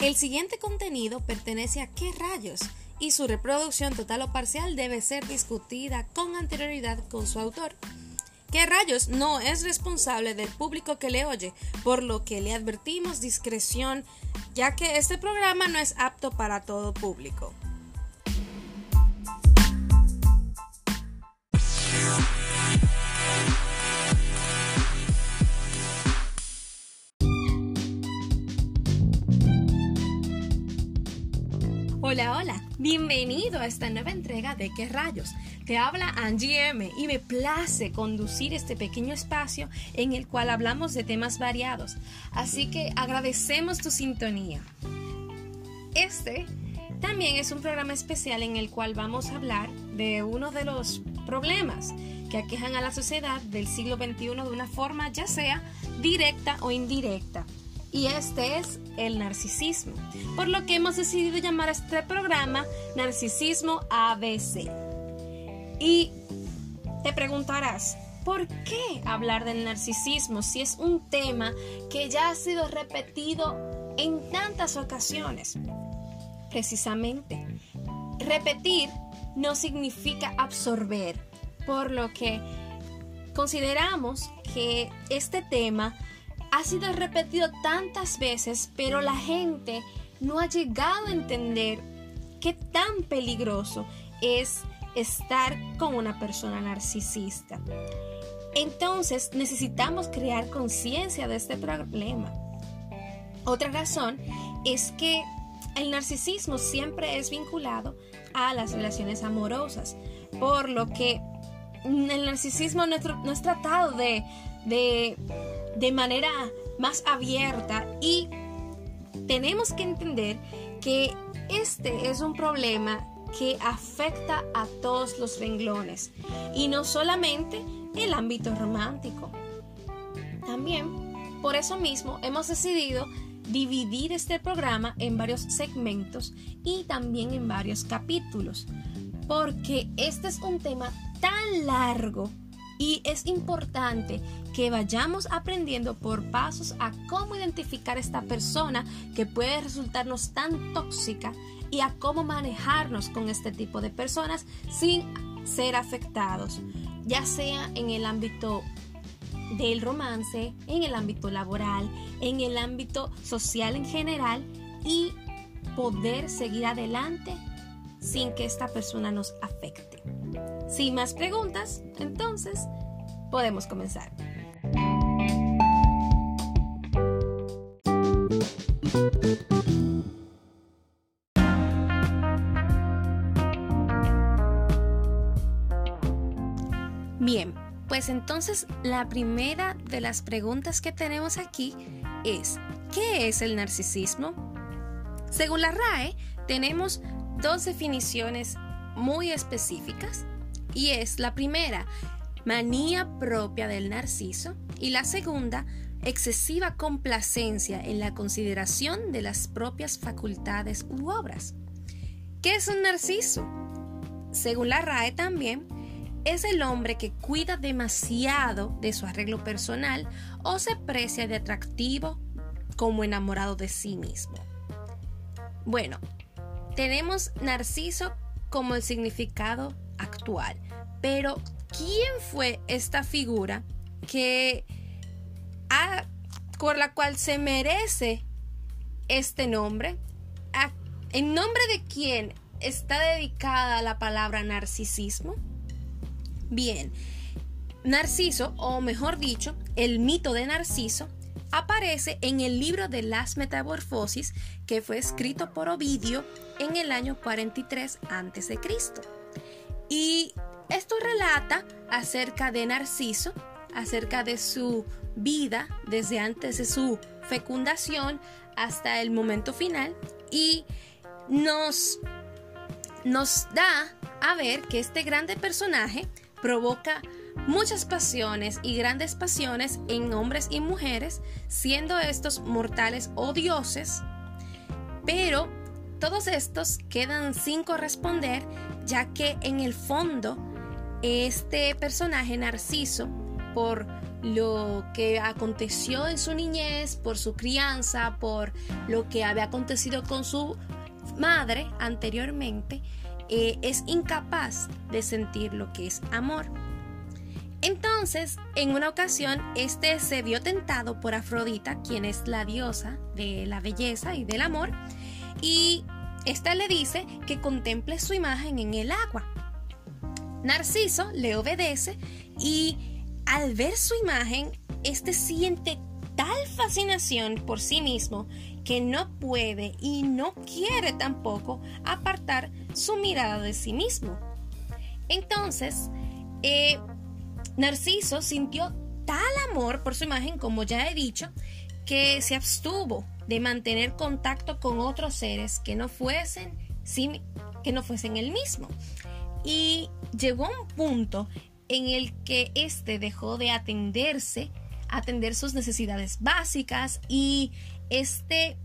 El siguiente contenido pertenece a qué rayos y su reproducción total o parcial debe ser discutida con anterioridad con su autor. ¿Qué rayos no es responsable del público que le oye, por lo que le advertimos discreción, ya que este programa no es apto para todo público. Bienvenido a esta nueva entrega de ¿Qué rayos? Te habla Angie M y me place conducir este pequeño espacio en el cual hablamos de temas variados, así que agradecemos tu sintonía. Este también es un programa especial en el cual vamos a hablar de uno de los problemas que aquejan a la sociedad del siglo XXI de una forma ya sea directa o indirecta y este es el narcisismo, por lo que hemos decidido llamar a este programa Narcisismo ABC. Y te preguntarás, ¿por qué hablar del narcisismo si es un tema que ya ha sido repetido en tantas ocasiones? Precisamente, repetir no significa absorber, por lo que consideramos que este tema ha sido repetido tantas veces, pero la gente no ha llegado a entender qué tan peligroso es estar con una persona narcisista. Entonces necesitamos crear conciencia de este problema. Otra razón es que el narcisismo siempre es vinculado a las relaciones amorosas, por lo que el narcisismo no es tratado de, de de manera más abierta y tenemos que entender que este es un problema que afecta a todos los renglones y no solamente el ámbito romántico. También, por eso mismo, hemos decidido dividir este programa en varios segmentos y también en varios capítulos, porque este es un tema tan largo y es importante que vayamos aprendiendo por pasos a cómo identificar esta persona que puede resultarnos tan tóxica y a cómo manejarnos con este tipo de personas sin ser afectados, ya sea en el ámbito del romance, en el ámbito laboral, en el ámbito social en general y poder seguir adelante sin que esta persona nos afecte. Sin más preguntas, entonces podemos comenzar. Bien, pues entonces la primera de las preguntas que tenemos aquí es, ¿qué es el narcisismo? Según la RAE, tenemos dos definiciones muy específicas y es la primera, manía propia del narciso y la segunda, excesiva complacencia en la consideración de las propias facultades u obras. ¿Qué es un narciso? Según la RAE también, es el hombre que cuida demasiado de su arreglo personal o se precia de atractivo como enamorado de sí mismo. Bueno, tenemos narciso como el significado actual. Pero, ¿quién fue esta figura que por la cual se merece este nombre? ¿En nombre de quién está dedicada la palabra narcisismo? Bien, Narciso, o mejor dicho, el mito de Narciso, aparece en el libro de las Metamorfosis que fue escrito por Ovidio en el año 43 a.C. Y esto relata acerca de Narciso, acerca de su vida desde antes de su fecundación hasta el momento final y nos, nos da a ver que este grande personaje provoca muchas pasiones y grandes pasiones en hombres y mujeres, siendo estos mortales o dioses, pero todos estos quedan sin corresponder, ya que en el fondo este personaje Narciso por lo que aconteció en su niñez, por su crianza, por lo que había acontecido con su madre anteriormente, eh, es incapaz de sentir lo que es amor. Entonces, en una ocasión, este se vio tentado por Afrodita, quien es la diosa de la belleza y del amor, y esta le dice que contemple su imagen en el agua. Narciso le obedece y al ver su imagen, este siente tal fascinación por sí mismo que no puede y no quiere tampoco apartar su mirada de sí mismo. Entonces, eh, Narciso sintió tal amor por su imagen, como ya he dicho, que se abstuvo de mantener contacto con otros seres que no fuesen, que no fuesen el mismo. Y llegó un punto en el que éste dejó de atenderse, atender sus necesidades básicas y este,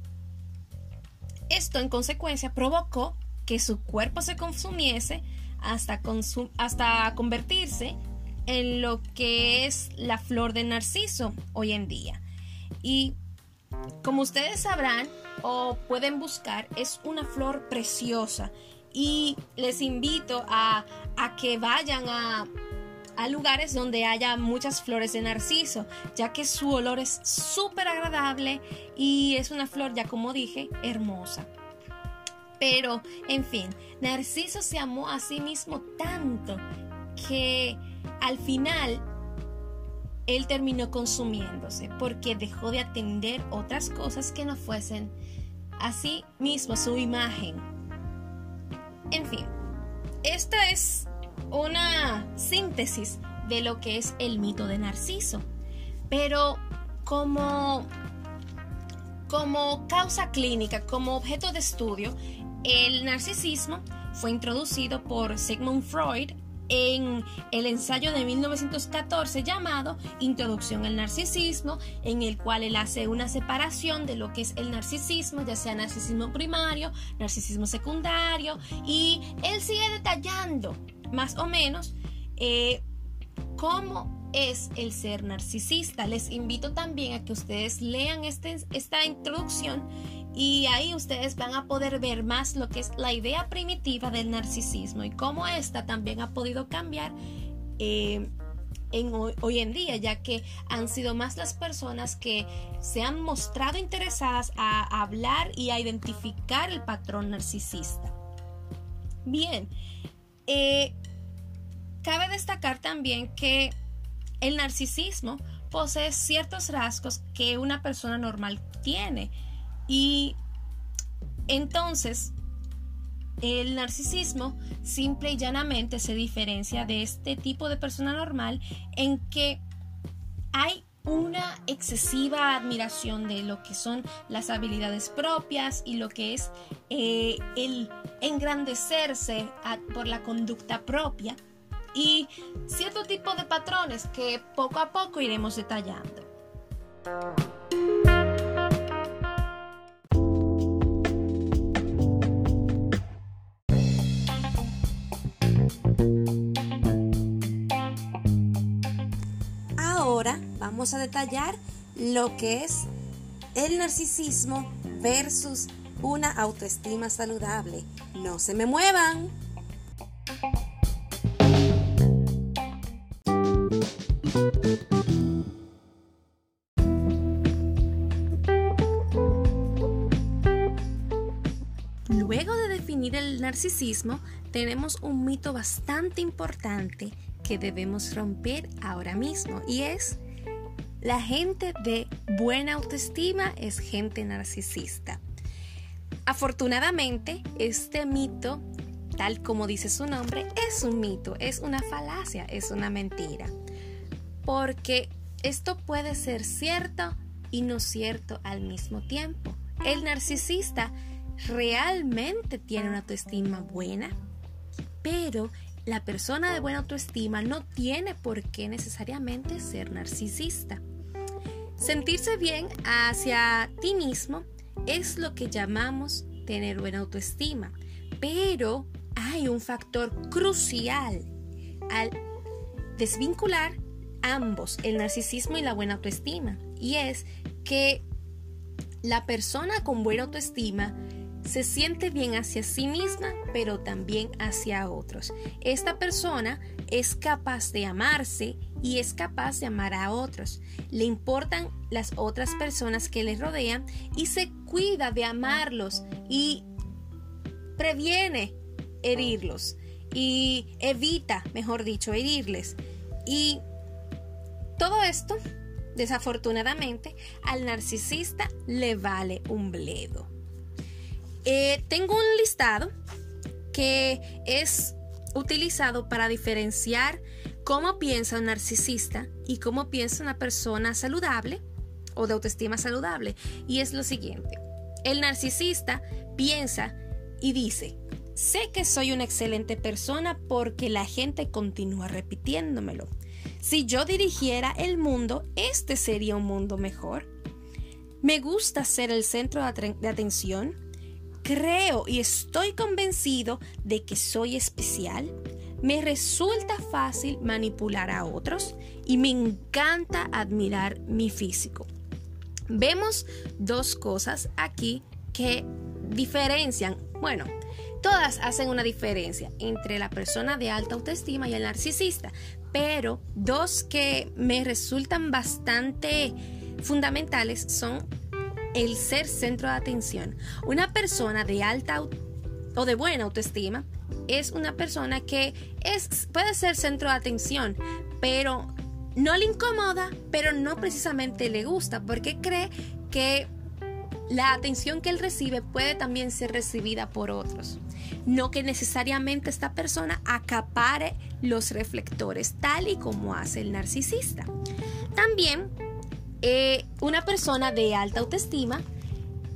esto en consecuencia provocó que su cuerpo se consumiese hasta, hasta convertirse en lo que es la flor de narciso hoy en día. Y como ustedes sabrán o pueden buscar, es una flor preciosa. Y les invito a, a que vayan a, a lugares donde haya muchas flores de narciso, ya que su olor es súper agradable y es una flor, ya como dije, hermosa. Pero, en fin, Narciso se amó a sí mismo tanto que al final él terminó consumiéndose porque dejó de atender otras cosas que no fuesen así mismo su imagen. En fin, esta es una síntesis de lo que es el mito de Narciso. Pero como, como causa clínica, como objeto de estudio, el narcisismo fue introducido por Sigmund Freud en el ensayo de 1914 llamado Introducción al Narcisismo, en el cual él hace una separación de lo que es el narcisismo, ya sea narcisismo primario, narcisismo secundario, y él sigue detallando más o menos eh, cómo es el ser narcisista. Les invito también a que ustedes lean este, esta introducción y ahí ustedes van a poder ver más lo que es la idea primitiva del narcisismo y cómo esta también ha podido cambiar eh, en hoy, en día, ya que han sido más las personas que se han mostrado interesadas a hablar y a identificar el patrón narcisista. Bien, eh, cabe destacar también que el narcisismo posee ciertos rasgos que una persona normal tiene y entonces, el narcisismo simple y llanamente se diferencia de este tipo de persona normal en que hay una excesiva admiración de lo que son las habilidades propias y lo que es eh, el engrandecerse por la conducta propia y cierto tipo de patrones que poco a poco iremos detallando. Vamos a detallar lo que es el narcisismo versus una autoestima saludable. No se me muevan. Luego de definir el narcisismo, tenemos un mito bastante importante que debemos romper ahora mismo y es la gente de buena autoestima es gente narcisista. Afortunadamente, este mito, tal como dice su nombre, es un mito, es una falacia, es una mentira. Porque esto puede ser cierto y no cierto al mismo tiempo. El narcisista realmente tiene una autoestima buena, pero la persona de buena autoestima no tiene por qué necesariamente ser narcisista. Sentirse bien hacia ti mismo es lo que llamamos tener buena autoestima, pero hay un factor crucial al desvincular ambos, el narcisismo y la buena autoestima. Y es que la persona con buena autoestima se siente bien hacia sí misma, pero también hacia otros. Esta persona es capaz de amarse y es capaz de amar a otros. Le importan las otras personas que le rodean y se cuida de amarlos y previene herirlos y evita, mejor dicho, herirles. Y todo esto, desafortunadamente, al narcisista le vale un bledo. Eh, tengo un listado que es utilizado para diferenciar cómo piensa un narcisista y cómo piensa una persona saludable o de autoestima saludable. Y es lo siguiente. El narcisista piensa y dice, sé que soy una excelente persona porque la gente continúa repitiéndomelo. Si yo dirigiera el mundo, este sería un mundo mejor. Me gusta ser el centro de atención Creo y estoy convencido de que soy especial. Me resulta fácil manipular a otros y me encanta admirar mi físico. Vemos dos cosas aquí que diferencian, bueno, todas hacen una diferencia entre la persona de alta autoestima y el narcisista, pero dos que me resultan bastante fundamentales son el ser centro de atención. Una persona de alta o de buena autoestima es una persona que es, puede ser centro de atención, pero no le incomoda, pero no precisamente le gusta, porque cree que la atención que él recibe puede también ser recibida por otros. No que necesariamente esta persona acapare los reflectores, tal y como hace el narcisista. También eh, una persona de alta autoestima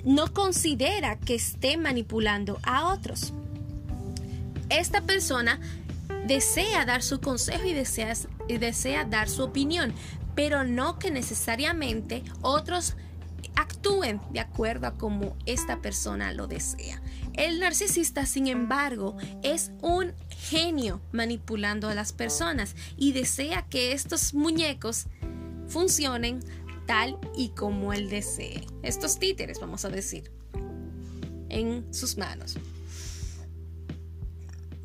no considera que esté manipulando a otros. Esta persona desea dar su consejo y desea, dar su opinión, pero no que necesariamente otros actúen de acuerdo a como esta persona lo desea. El narcisista, sin embargo, es un genio manipulando a las personas y desea que estos muñecos funcionen tal y como él desee. Estos títeres, vamos a decir, en sus manos.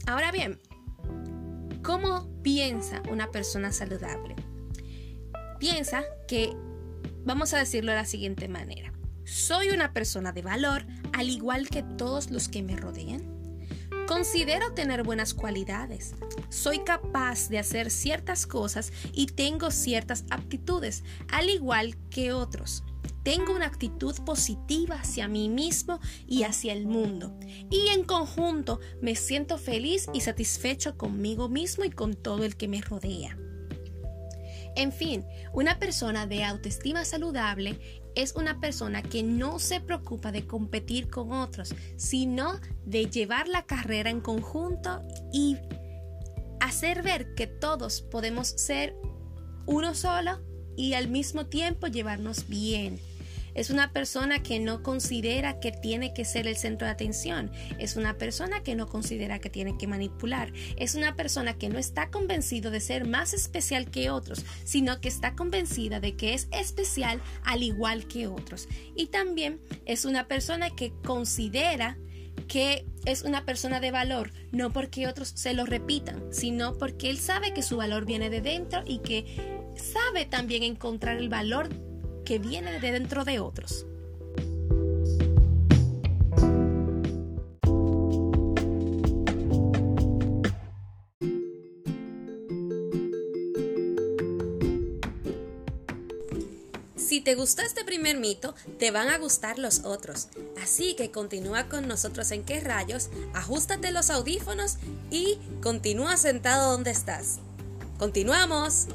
Ahora bien, ¿cómo piensa una persona saludable? Piensa que, vamos a decirlo de la siguiente manera, soy una persona de valor al igual que todos los que me rodean. Considero tener buenas cualidades. Soy capaz de hacer ciertas cosas y tengo ciertas aptitudes, al igual que otros. Tengo una actitud positiva hacia mí mismo y hacia el mundo. Y en conjunto me siento feliz y satisfecho conmigo mismo y con todo el que me rodea. En fin, una persona de autoestima saludable es una persona que no se preocupa de competir con otros, sino de llevar la carrera en conjunto y hacer ver que todos podemos ser uno solo y al mismo tiempo llevarnos bien. Es una persona que no considera que tiene que ser el centro de atención. Es una persona que no considera que tiene que manipular. Es una persona que no está convencido de ser más especial que otros, sino que está convencida de que es especial al igual que otros. Y también es una persona que considera que es una persona de valor, no porque otros se lo repitan, sino porque él sabe que su valor viene de dentro y que sabe también encontrar el valor que viene de dentro de otros. Si te gustó este primer mito, te van a gustar los otros. Así que continúa con nosotros en qué rayos, ajustate los audífonos y continúa sentado donde estás. ¡Continuamos!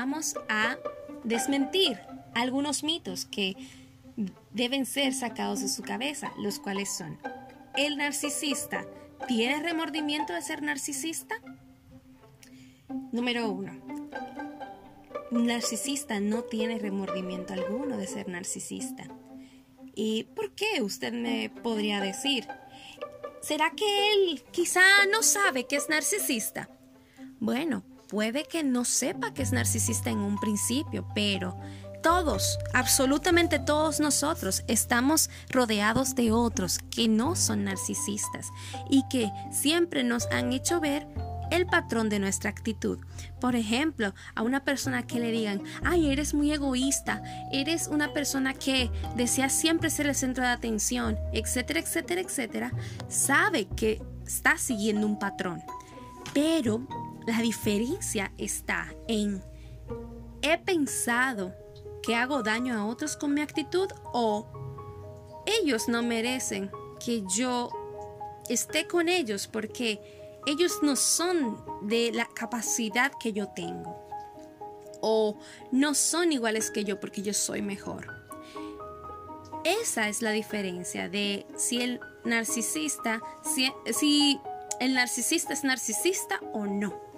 Vamos a desmentir algunos mitos que deben ser sacados de su cabeza, los cuales son, ¿el narcisista tiene remordimiento de ser narcisista? Número uno, narcisista no tiene remordimiento alguno de ser narcisista. ¿Y por qué? Usted me podría decir. ¿Será que él quizá no sabe que es narcisista? Bueno, puede que no sepa que es narcisista en un principio, pero todos, absolutamente todos nosotros estamos rodeados de otros que no son narcisistas y que siempre nos han hecho ver el patrón de nuestra actitud. Por ejemplo, a una persona que le digan, ay, eres muy egoísta, eres una persona que desea siempre ser el centro de atención, etcétera, etcétera, etcétera, sabe que está siguiendo un patrón. Pero la diferencia está en, he pensado que hago daño a otros con mi actitud o ellos no merecen que yo esté con ellos porque ellos no son de la capacidad que yo tengo. O no son iguales que yo porque yo soy mejor. Esa es la diferencia de si el narcisista, si, si el narcisista es narcisista o no.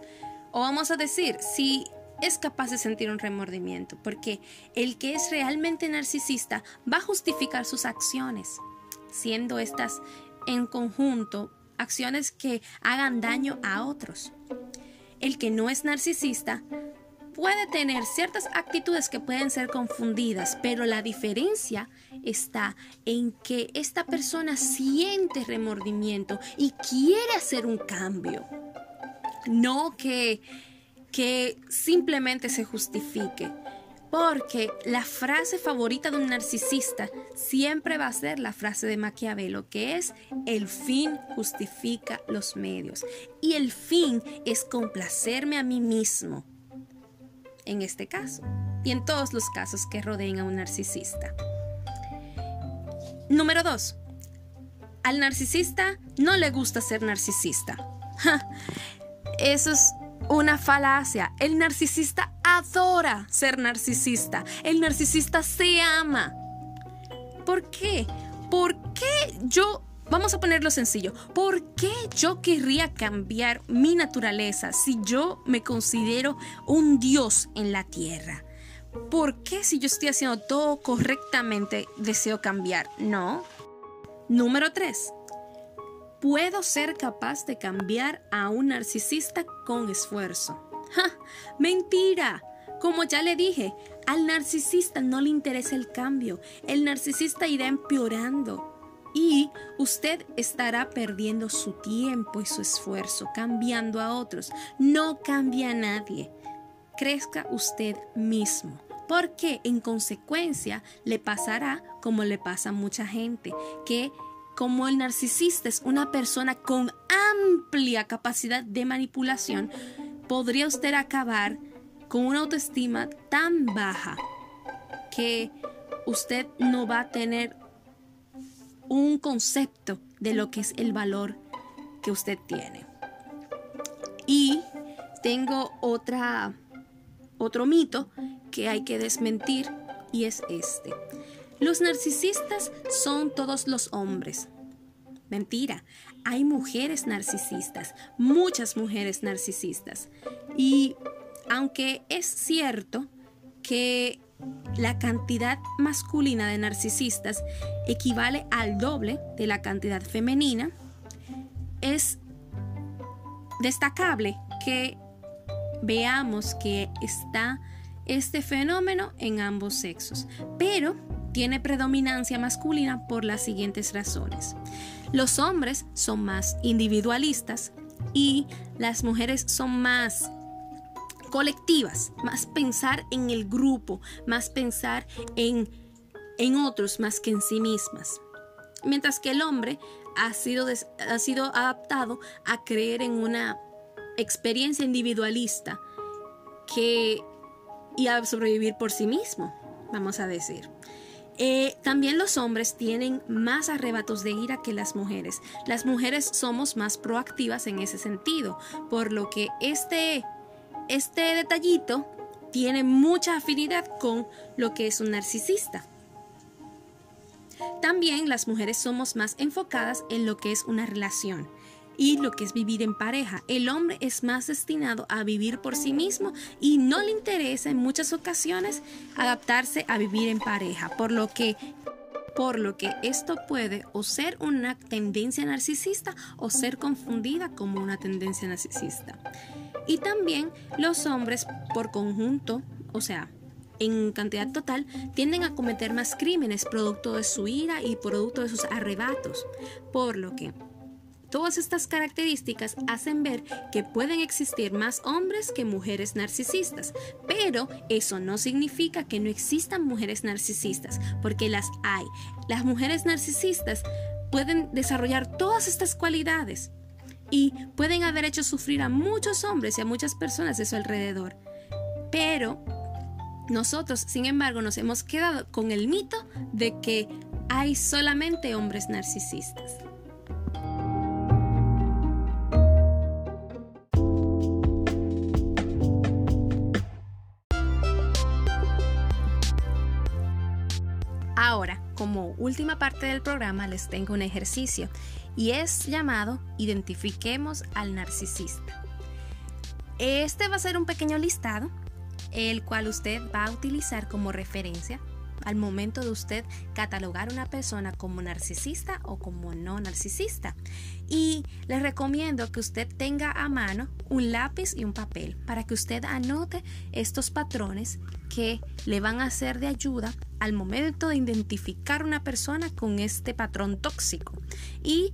O vamos a decir, si es capaz de sentir un remordimiento, porque el que es realmente narcisista va a justificar sus acciones, siendo estas en conjunto acciones que hagan daño a otros. El que no es narcisista puede tener ciertas actitudes que pueden ser confundidas, pero la diferencia está en que esta persona siente remordimiento y quiere hacer un cambio. No que, que simplemente se justifique. Porque la frase favorita de un narcisista siempre va a ser la frase de Maquiavelo, que es el fin justifica los medios. Y el fin es complacerme a mí mismo. En este caso. Y en todos los casos que rodeen a un narcisista. Número 2. Al narcisista no le gusta ser narcisista. Eso es una falacia. El narcisista adora ser narcisista. El narcisista se ama. ¿Por qué? ¿Por qué yo, vamos a ponerlo sencillo, ¿por qué yo querría cambiar mi naturaleza si yo me considero un dios en la tierra? ¿Por qué si yo estoy haciendo todo correctamente deseo cambiar? No. Número 3 puedo ser capaz de cambiar a un narcisista con esfuerzo. ¡Ja! ¡Mentira! Como ya le dije, al narcisista no le interesa el cambio. El narcisista irá empeorando. Y usted estará perdiendo su tiempo y su esfuerzo cambiando a otros. No cambia a nadie. Crezca usted mismo porque en consecuencia le pasará como le pasa a mucha gente, que como el narcisista es una persona con amplia capacidad de manipulación, podría usted acabar con una autoestima tan baja que usted no va a tener un concepto de lo que es el valor que usted tiene. Y tengo otra otro mito que hay que desmentir y es este. Los narcisistas son todos los hombres. Mentira, hay mujeres narcisistas, muchas mujeres narcisistas. Y aunque es cierto que la cantidad masculina de narcisistas equivale al doble de la cantidad femenina, es destacable que veamos que está este fenómeno en ambos sexos. Pero tiene predominancia masculina por las siguientes razones. Los hombres son más individualistas y las mujeres son más colectivas, más pensar en el grupo, más pensar en, en otros más que en sí mismas. Mientras que el hombre ha sido, ha sido adaptado a creer en una experiencia individualista que y a sobrevivir por sí mismo, vamos a decir. Eh, también los hombres tienen más arrebatos de ira que las mujeres. Las mujeres somos más proactivas en ese sentido, por lo que este, este detallito tiene mucha afinidad con lo que es un narcisista. También las mujeres somos más enfocadas en lo que es una relación. Y lo que es vivir en pareja. El hombre es más destinado a vivir por sí mismo y no le interesa en muchas ocasiones adaptarse a vivir en pareja, por lo que por lo que esto puede o ser una tendencia narcisista o ser confundida como una tendencia narcisista. Y también los hombres por conjunto, o sea, en cantidad total, tienden a cometer más crímenes producto de su ira y producto de sus arrebatos, por lo que Todas estas características hacen ver que pueden existir más hombres que mujeres narcisistas, pero eso no significa que no existan mujeres narcisistas, porque las hay. Las mujeres narcisistas pueden desarrollar todas estas cualidades y pueden haber hecho sufrir a muchos hombres y a muchas personas de su alrededor. Pero nosotros, sin embargo, nos hemos quedado con el mito de que hay solamente hombres narcisistas. Como última parte del programa, les tengo un ejercicio y es llamado Identifiquemos al narcisista. Este va a ser un pequeño listado, el cual usted va a utilizar como referencia al momento de usted catalogar una persona como narcisista o como no narcisista. Y le recomiendo que usted tenga a mano un lápiz y un papel para que usted anote estos patrones que le van a ser de ayuda al momento de identificar una persona con este patrón tóxico y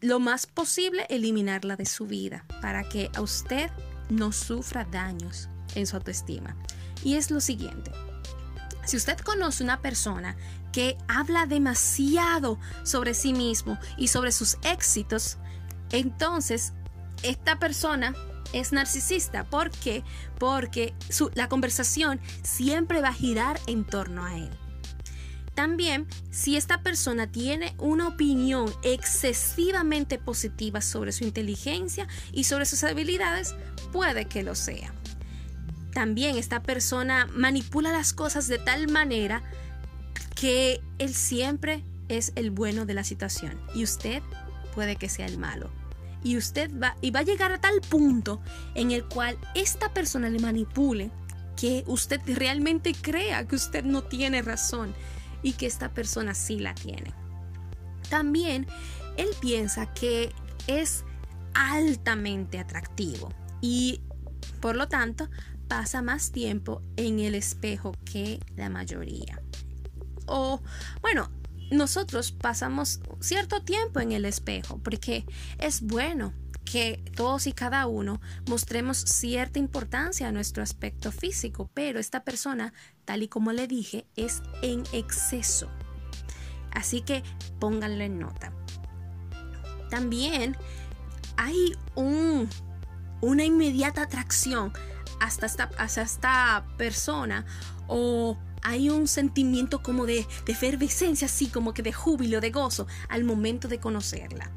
lo más posible eliminarla de su vida para que a usted no sufra daños en su autoestima. Y es lo siguiente. Si usted conoce una persona que habla demasiado sobre sí mismo y sobre sus éxitos, entonces esta persona es narcisista. ¿Por qué? Porque la conversación siempre va a girar en torno a él. También, si esta persona tiene una opinión excesivamente positiva sobre su inteligencia y sobre sus habilidades, puede que lo sea también esta persona manipula las cosas de tal manera que él siempre es el bueno de la situación y usted puede que sea el malo. Y usted va y va a llegar a tal punto en el cual esta persona le manipule que usted realmente crea que usted no tiene razón y que esta persona sí la tiene. También él piensa que es altamente atractivo y por lo tanto pasa más tiempo en el espejo que la mayoría. O, bueno, nosotros pasamos cierto tiempo en el espejo porque es bueno que todos y cada uno mostremos cierta importancia a nuestro aspecto físico, pero esta persona, tal y como le dije, es en exceso. Así que pónganlo en nota. También hay un, una inmediata atracción hasta esta, esta persona o hay un sentimiento como de, de efervescencia, así como que de júbilo, de gozo al momento de conocerla.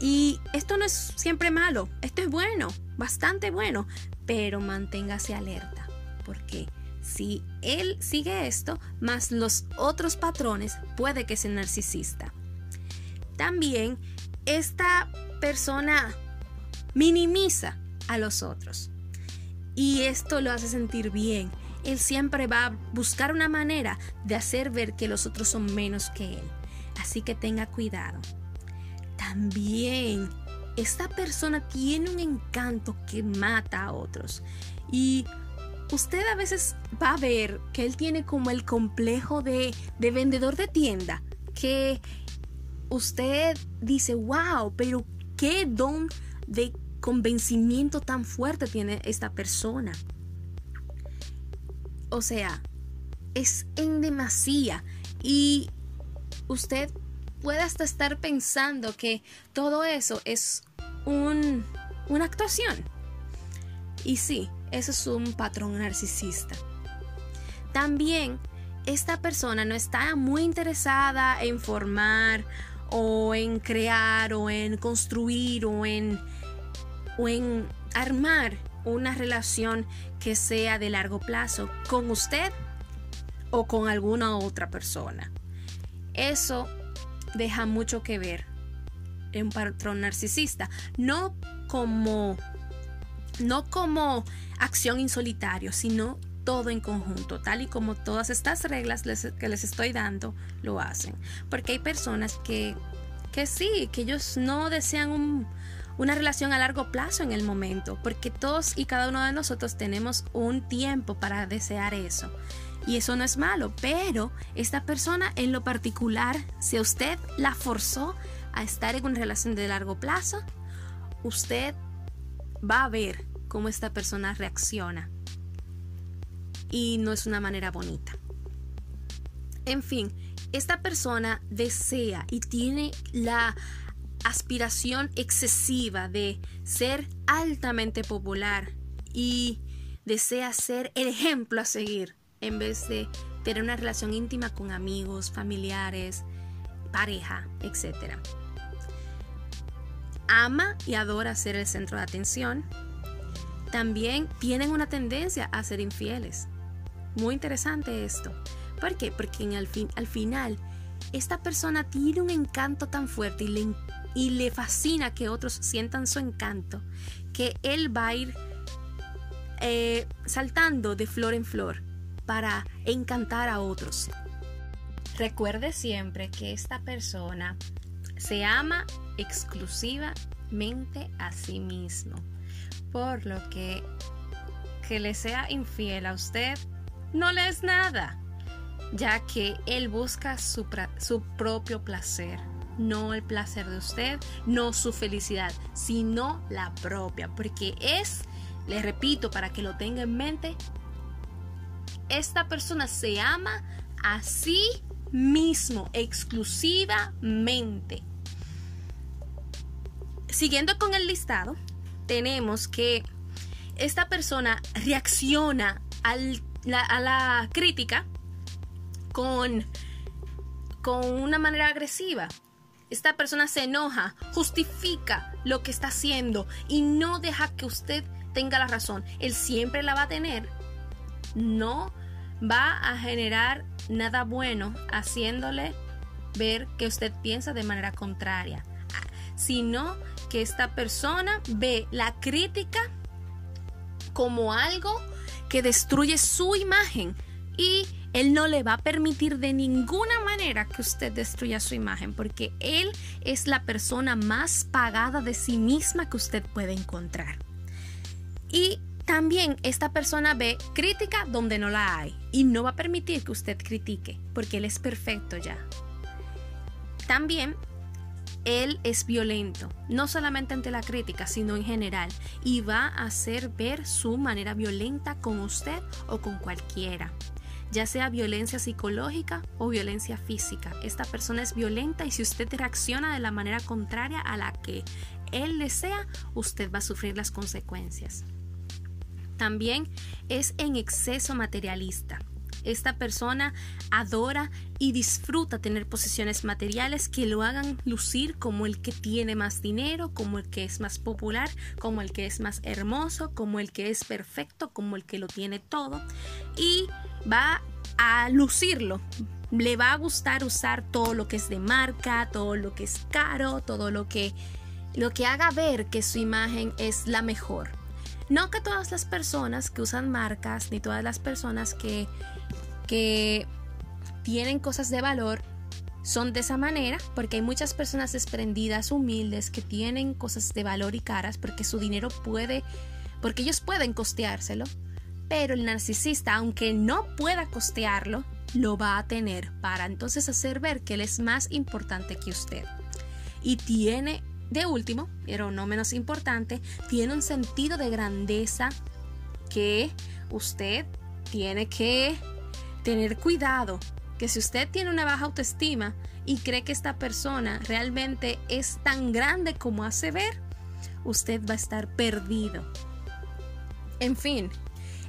Y esto no es siempre malo, esto es bueno, bastante bueno, pero manténgase alerta, porque si él sigue esto, más los otros patrones, puede que sea narcisista. También esta persona minimiza a los otros y esto lo hace sentir bien. Él siempre va a buscar una manera de hacer ver que los otros son menos que él. Así que tenga cuidado. También, esta persona tiene un encanto que mata a otros. Y usted a veces va a ver que él tiene como el complejo de, de vendedor de tienda. Que usted dice, wow, pero qué don de convencimiento tan fuerte tiene esta persona. O sea, es en demasía y usted puede hasta estar pensando que todo eso es un, una actuación. Y sí, eso es un patrón narcisista. También esta persona no está muy interesada en formar o en crear o en construir o en o en armar una relación que sea de largo plazo con usted o con alguna otra persona. Eso deja mucho que ver un patrón narcisista, no como no como acción insolitario, sino todo en conjunto, tal y como todas estas reglas que les estoy dando lo hacen. Porque hay personas que, que sí, que ellos no desean una relación a largo plazo en el momento, porque todos y cada uno de nosotros tenemos un tiempo para desear eso. Y eso no es malo, pero esta persona en lo particular, si usted la forzó a estar en una relación de largo plazo, usted va a ver cómo esta persona reacciona. Y no es una manera bonita. En fin, esta persona desea y tiene la aspiración excesiva de ser altamente popular y desea ser el ejemplo a seguir en vez de tener una relación íntima con amigos, familiares, pareja, etc ama y adora ser el centro de atención, también tienen una tendencia a ser infieles. Muy interesante esto. ¿Por qué? Porque en el fin, al final esta persona tiene un encanto tan fuerte y le, y le fascina que otros sientan su encanto, que él va a ir eh, saltando de flor en flor para encantar a otros. Recuerde siempre que esta persona se ama exclusivamente a sí mismo. Por lo que que le sea infiel a usted no le es nada, ya que él busca su, su propio placer, no el placer de usted, no su felicidad, sino la propia, porque es, le repito para que lo tenga en mente, esta persona se ama a sí mismo exclusivamente. Siguiendo con el listado, tenemos que esta persona reacciona a la crítica con, con una manera agresiva. Esta persona se enoja, justifica lo que está haciendo y no deja que usted tenga la razón. Él siempre la va a tener. No va a generar nada bueno haciéndole ver que usted piensa de manera contraria, sino que esta persona ve la crítica como algo que destruye su imagen y él no le va a permitir de ninguna manera que usted destruya su imagen porque él es la persona más pagada de sí misma que usted puede encontrar. Y también esta persona ve crítica donde no la hay y no va a permitir que usted critique porque él es perfecto ya. También él es violento, no solamente ante la crítica, sino en general, y va a hacer ver su manera violenta con usted o con cualquiera, ya sea violencia psicológica o violencia física. Esta persona es violenta y si usted reacciona de la manera contraria a la que él desea, usted va a sufrir las consecuencias. También es en exceso materialista esta persona adora y disfruta tener posesiones materiales que lo hagan lucir como el que tiene más dinero, como el que es más popular, como el que es más hermoso, como el que es perfecto, como el que lo tiene todo. Y va a lucirlo. Le va a gustar usar todo lo que es de marca, todo lo que es caro, todo lo que, lo que haga ver que su imagen es la mejor. No que todas las personas que usan marcas, ni todas las personas que que tienen cosas de valor son de esa manera porque hay muchas personas desprendidas, humildes, que tienen cosas de valor y caras porque su dinero puede, porque ellos pueden costeárselo, pero el narcisista, aunque no pueda costearlo, lo va a tener para entonces hacer ver que él es más importante que usted. Y tiene, de último, pero no menos importante, tiene un sentido de grandeza que usted tiene que tener cuidado que si usted tiene una baja autoestima y cree que esta persona realmente es tan grande como hace ver, usted va a estar perdido. En fin,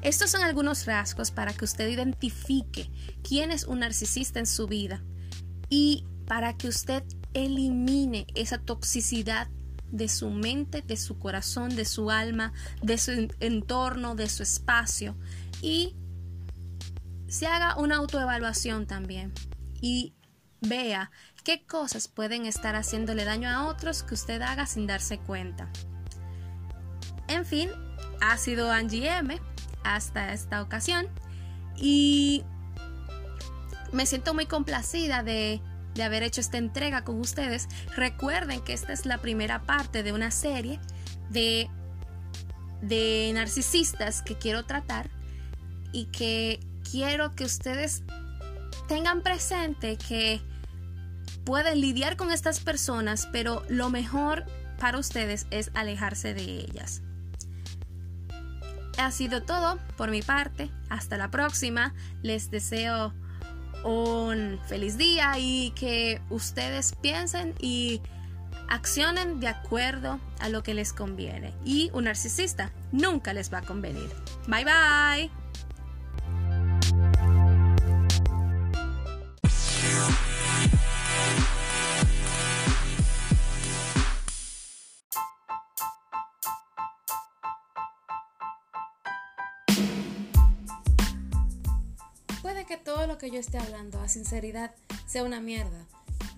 estos son algunos rasgos para que usted identifique quién es un narcisista en su vida y para que usted elimine esa toxicidad de su mente, de su corazón, de su alma, de su entorno, de su espacio y se haga una autoevaluación también y vea qué cosas pueden estar haciéndole daño a otros que usted haga sin darse cuenta. En fin, ha sido Angie M hasta esta ocasión y me siento muy complacida de, de haber hecho esta entrega con ustedes. Recuerden que esta es la primera parte de una serie de, de narcisistas que quiero tratar y que quiero que ustedes tengan presente que pueden lidiar con estas personas, pero lo mejor para ustedes es alejarse de ellas. Ha sido todo por mi parte. Hasta la próxima. Les deseo un feliz día y que ustedes piensen y accionen de acuerdo a lo que les conviene. Y un narcisista nunca les va a convenir. Bye bye. Que todo lo que yo esté hablando a sinceridad sea una mierda,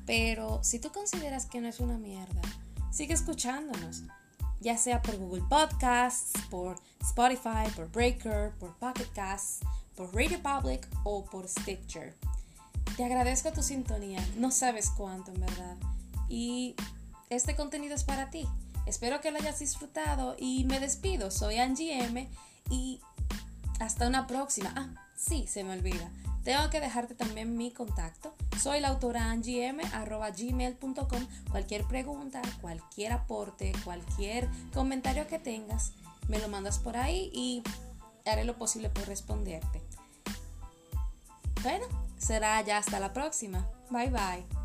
pero si tú consideras que no es una mierda, sigue escuchándonos, ya sea por Google Podcasts, por Spotify, por Breaker, por Pocket Casts, por Radio Public o por Stitcher. Te agradezco tu sintonía, no sabes cuánto en verdad. Y este contenido es para ti. Espero que lo hayas disfrutado y me despido. Soy Angie M y hasta una próxima. Ah, sí, se me olvida. Tengo que dejarte también mi contacto. Soy la autora gmail.com Cualquier pregunta, cualquier aporte, cualquier comentario que tengas, me lo mandas por ahí y haré lo posible por responderte. Bueno, será ya hasta la próxima. Bye bye.